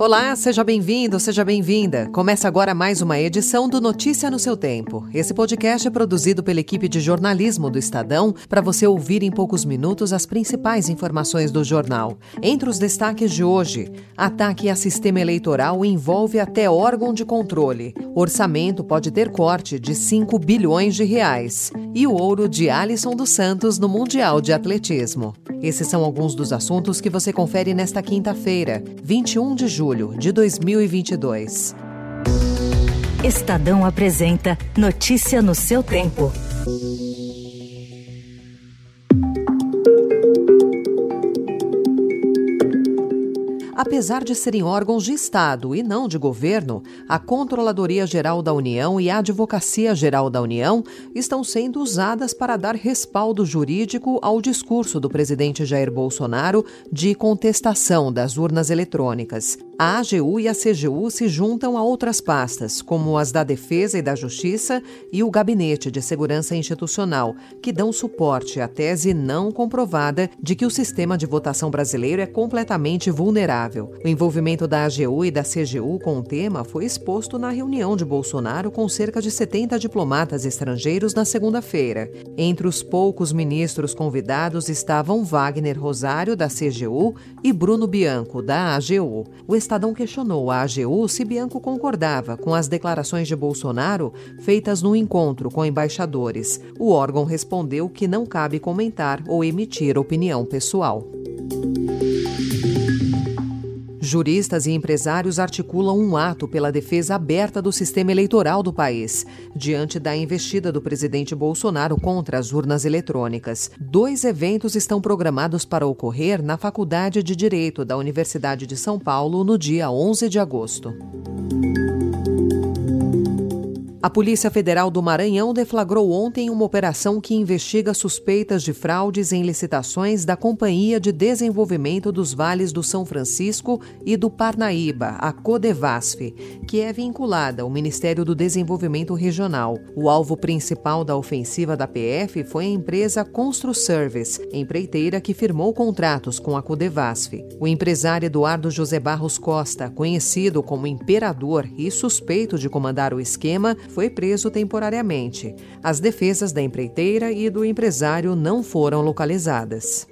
Olá, seja bem-vindo, seja bem-vinda. Começa agora mais uma edição do Notícia no seu Tempo. Esse podcast é produzido pela equipe de jornalismo do Estadão para você ouvir em poucos minutos as principais informações do jornal. Entre os destaques de hoje, ataque a sistema eleitoral envolve até órgão de controle. Orçamento pode ter corte de 5 bilhões de reais. E o ouro de Alisson dos Santos no Mundial de Atletismo. Esses são alguns dos assuntos que você confere nesta quinta-feira, 21 de julho julho de 2022. Estadão apresenta Notícia no seu tempo. Apesar de serem órgãos de Estado e não de governo, a Controladoria Geral da União e a Advocacia Geral da União estão sendo usadas para dar respaldo jurídico ao discurso do presidente Jair Bolsonaro de contestação das urnas eletrônicas. A AGU e a CGU se juntam a outras pastas, como as da Defesa e da Justiça e o Gabinete de Segurança Institucional, que dão suporte à tese não comprovada de que o sistema de votação brasileiro é completamente vulnerável. O envolvimento da AGU e da CGU com o tema foi exposto na reunião de Bolsonaro com cerca de 70 diplomatas estrangeiros na segunda-feira. Entre os poucos ministros convidados estavam Wagner Rosário, da CGU, e Bruno Bianco, da AGU. O Estadão questionou a AGU se Bianco concordava com as declarações de Bolsonaro feitas no encontro com embaixadores. O órgão respondeu que não cabe comentar ou emitir opinião pessoal. Juristas e empresários articulam um ato pela defesa aberta do sistema eleitoral do país, diante da investida do presidente Bolsonaro contra as urnas eletrônicas. Dois eventos estão programados para ocorrer na Faculdade de Direito da Universidade de São Paulo no dia 11 de agosto. A Polícia Federal do Maranhão deflagrou ontem uma operação que investiga suspeitas de fraudes em licitações da Companhia de Desenvolvimento dos Vales do São Francisco e do Parnaíba, a Codevasf, que é vinculada ao Ministério do Desenvolvimento Regional. O alvo principal da ofensiva da PF foi a empresa ConstruService, empreiteira que firmou contratos com a Codevasf. O empresário Eduardo José Barros Costa, conhecido como Imperador e suspeito de comandar o esquema, foi preso temporariamente. As defesas da empreiteira e do empresário não foram localizadas.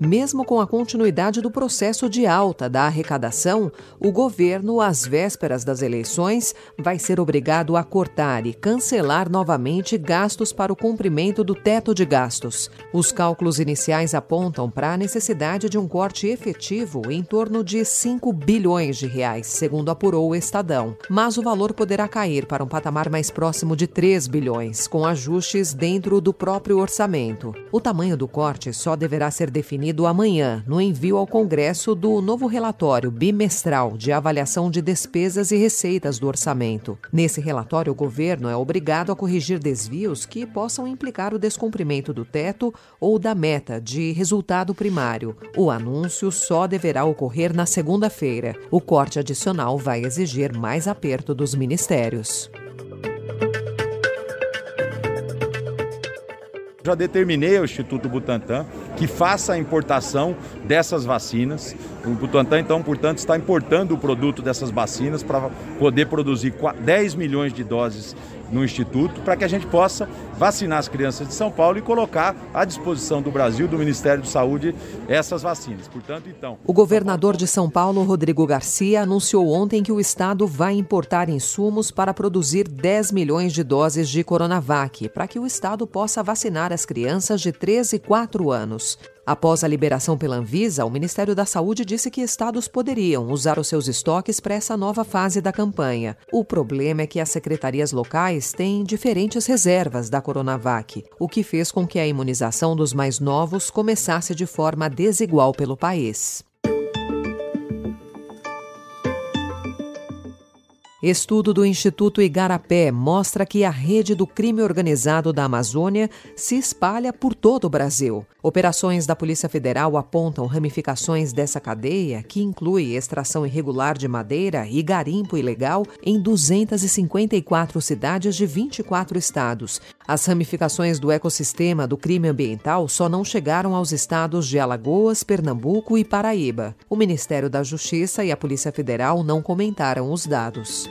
Mesmo com a continuidade do processo de alta da arrecadação, o governo, às vésperas das eleições, vai ser obrigado a cortar e cancelar novamente gastos para o cumprimento do teto de gastos. Os cálculos iniciais apontam para a necessidade de um corte efetivo em torno de 5 bilhões de reais, segundo apurou o Estadão. Mas o valor poderá cair para um patamar mais próximo de 3 bilhões, com ajustes dentro do próprio orçamento. O tamanho do corte só deverá ser definido definido amanhã no envio ao Congresso do novo relatório bimestral de avaliação de despesas e receitas do orçamento. Nesse relatório, o governo é obrigado a corrigir desvios que possam implicar o descumprimento do teto ou da meta de resultado primário. O anúncio só deverá ocorrer na segunda-feira. O corte adicional vai exigir mais aperto dos ministérios. Já determinei ao Instituto Butantan que faça a importação dessas vacinas. O Butantan, então, portanto, está importando o produto dessas vacinas para poder produzir 10 milhões de doses no Instituto, para que a gente possa vacinar as crianças de São Paulo e colocar à disposição do Brasil, do Ministério de Saúde, essas vacinas. Portanto, então. O governador de São Paulo, Rodrigo Garcia, anunciou ontem que o estado vai importar insumos para produzir 10 milhões de doses de Coronavac, para que o estado possa vacinar as crianças de 13 e 4 anos. Após a liberação pela Anvisa, o Ministério da Saúde disse que estados poderiam usar os seus estoques para essa nova fase da campanha. O problema é que as secretarias locais têm diferentes reservas da Coronavac, o que fez com que a imunização dos mais novos começasse de forma desigual pelo país. Estudo do Instituto Igarapé mostra que a rede do crime organizado da Amazônia se espalha por todo o Brasil. Operações da Polícia Federal apontam ramificações dessa cadeia, que inclui extração irregular de madeira e garimpo ilegal em 254 cidades de 24 estados. As ramificações do ecossistema do crime ambiental só não chegaram aos estados de Alagoas, Pernambuco e Paraíba. O Ministério da Justiça e a Polícia Federal não comentaram os dados.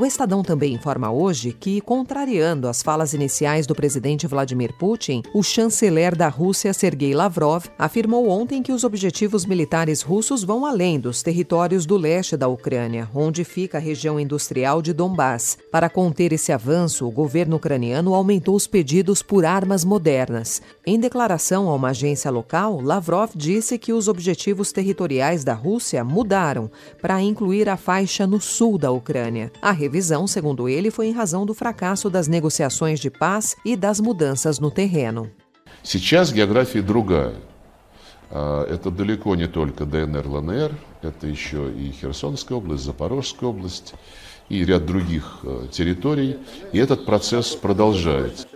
O Estadão também informa hoje que, contrariando as falas iniciais do presidente Vladimir Putin, o chanceler da Rússia, Sergei Lavrov, afirmou ontem que os objetivos militares russos vão além dos territórios do leste da Ucrânia, onde fica a região industrial de Donbass. Para conter esse avanço, o governo ucraniano aumentou os pedidos por armas modernas. Em declaração a uma agência local, Lavrov disse que os objetivos territoriais da Rússia mudaram para incluir a faixa no sul da Ucrânia. A revisão, segundo ele, foi em razão do fracasso das negociações de paz e das mudanças no terreno. Сейчас география другая. Это далеко не только ДНР, ЛНР, это еще и Херсонская область, Запорожская область и ряд других территорий. И этот процесс продолжается.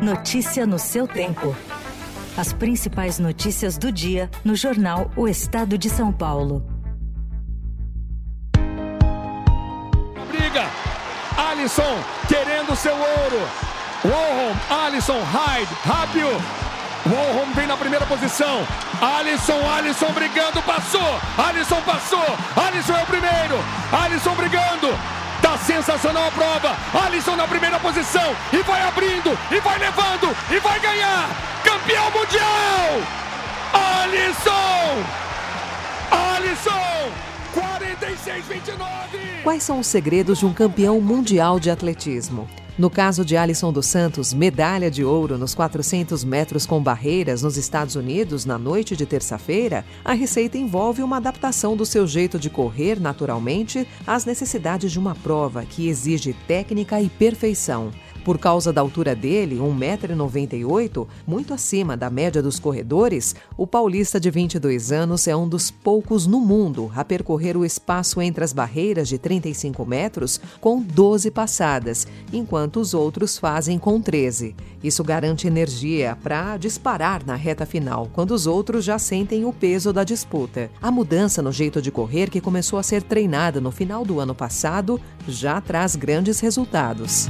Notícia no seu tempo. As principais notícias do dia no jornal O Estado de São Paulo. Alisson querendo seu ouro. Warhol, Alisson, Hyde, rápido. Warhol vem na primeira posição. Alisson, Alisson brigando, passou. Alisson passou. Alisson é o primeiro. Alisson brigando. Tá sensacional a prova. Alisson na primeira posição. E vai abrindo. E vai levando. E vai ganhar. Campeão mundial. Alisson. Alisson. 46-29. Quais são os segredos de um campeão mundial de atletismo? No caso de Alisson dos Santos, medalha de ouro nos 400 metros com barreiras nos Estados Unidos na noite de terça-feira, a receita envolve uma adaptação do seu jeito de correr naturalmente às necessidades de uma prova que exige técnica e perfeição. Por causa da altura dele, 1,98m, muito acima da média dos corredores, o paulista de 22 anos é um dos poucos no mundo a percorrer o espaço entre as barreiras de 35 metros com 12 passadas, enquanto os outros fazem com 13. Isso garante energia para disparar na reta final, quando os outros já sentem o peso da disputa. A mudança no jeito de correr, que começou a ser treinada no final do ano passado, já traz grandes resultados.